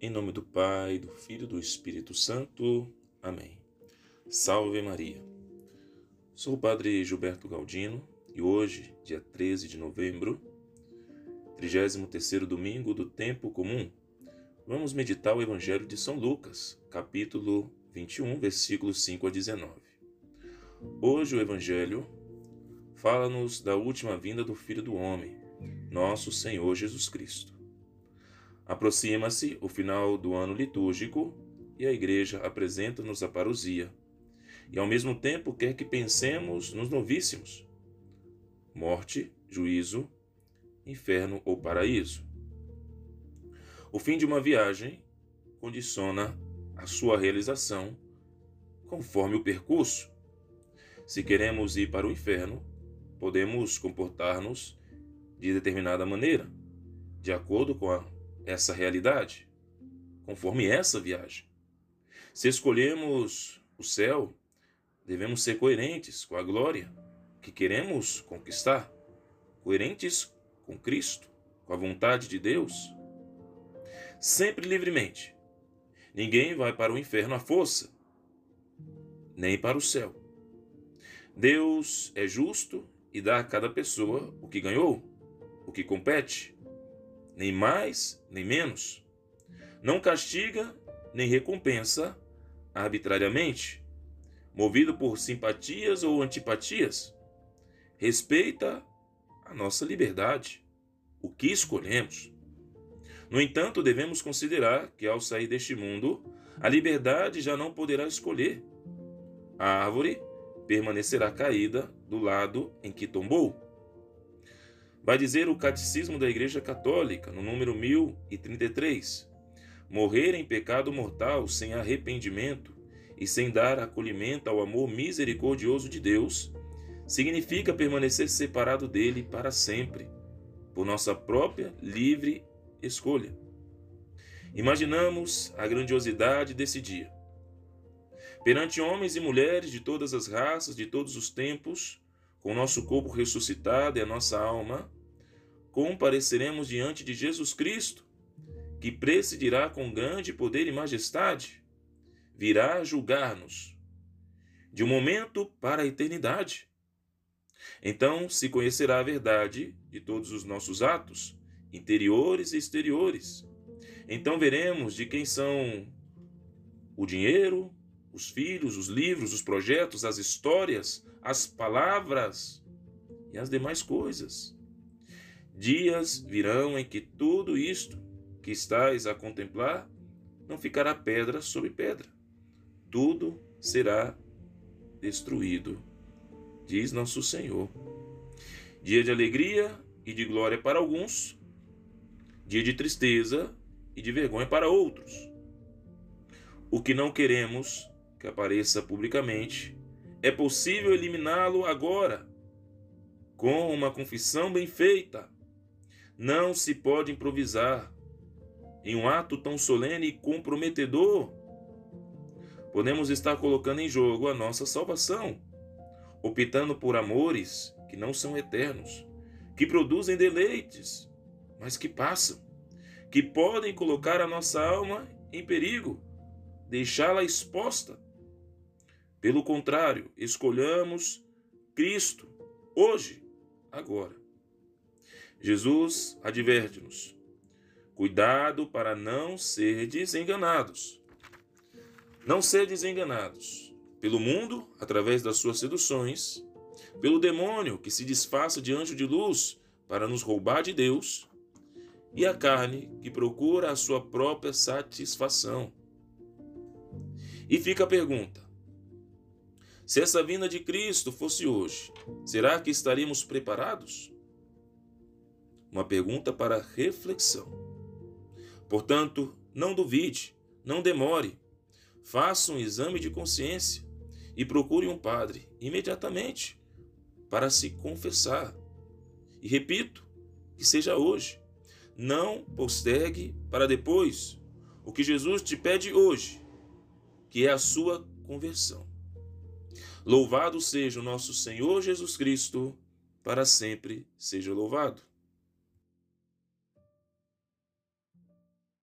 Em nome do Pai, do Filho e do Espírito Santo. Amém. Salve Maria. Sou o Padre Gilberto Galdino e hoje, dia 13 de novembro, 33º domingo do tempo comum, vamos meditar o Evangelho de São Lucas, capítulo 21, versículos 5 a 19. Hoje o Evangelho fala-nos da última vinda do Filho do Homem, nosso Senhor Jesus Cristo. Aproxima-se o final do ano litúrgico e a Igreja apresenta-nos a parousia, e ao mesmo tempo quer que pensemos nos novíssimos: morte, juízo, inferno ou paraíso. O fim de uma viagem condiciona a sua realização conforme o percurso. Se queremos ir para o inferno, podemos comportar-nos de determinada maneira, de acordo com a, essa realidade, conforme essa viagem. Se escolhemos o céu, devemos ser coerentes com a glória que queremos conquistar, coerentes com Cristo, com a vontade de Deus, sempre livremente. Ninguém vai para o inferno à força, nem para o céu. Deus é justo e dá a cada pessoa o que ganhou, o que compete, nem mais nem menos. Não castiga nem recompensa arbitrariamente, movido por simpatias ou antipatias. Respeita a nossa liberdade, o que escolhemos. No entanto, devemos considerar que ao sair deste mundo, a liberdade já não poderá escolher. A árvore permanecerá caída do lado em que tombou. Vai dizer o Catecismo da Igreja Católica, no número 1033. Morrer em pecado mortal sem arrependimento e sem dar acolhimento ao amor misericordioso de Deus significa permanecer separado dele para sempre, por nossa própria livre escolha. Imaginamos a grandiosidade desse dia. Perante homens e mulheres de todas as raças, de todos os tempos, com nosso corpo ressuscitado e a nossa alma, compareceremos diante de Jesus Cristo, que presidirá com grande poder e majestade, virá julgar-nos, de um momento para a eternidade. Então se conhecerá a verdade de todos os nossos atos, interiores e exteriores. Então veremos de quem são o dinheiro, os filhos, os livros, os projetos, as histórias, as palavras e as demais coisas. Dias virão em que tudo isto que estais a contemplar não ficará pedra sobre pedra. Tudo será destruído, diz nosso Senhor. Dia de alegria e de glória para alguns, dia de tristeza e de vergonha para outros. O que não queremos que apareça publicamente, é possível eliminá-lo agora, com uma confissão bem feita. Não se pode improvisar em um ato tão solene e comprometedor. Podemos estar colocando em jogo a nossa salvação, optando por amores que não são eternos, que produzem deleites, mas que passam, que podem colocar a nossa alma em perigo, deixá-la exposta pelo contrário, escolhamos Cristo hoje, agora. Jesus adverte-nos: cuidado para não ser desenganados. Não ser desenganados pelo mundo, através das suas seduções, pelo demônio que se disfarça de anjo de luz para nos roubar de Deus, e a carne que procura a sua própria satisfação. E fica a pergunta: se essa vinda de Cristo fosse hoje, será que estaríamos preparados? Uma pergunta para reflexão. Portanto, não duvide, não demore. Faça um exame de consciência e procure um padre imediatamente para se confessar. E repito, que seja hoje. Não postergue para depois o que Jesus te pede hoje, que é a sua conversão. Louvado seja o nosso Senhor Jesus Cristo, para sempre seja louvado.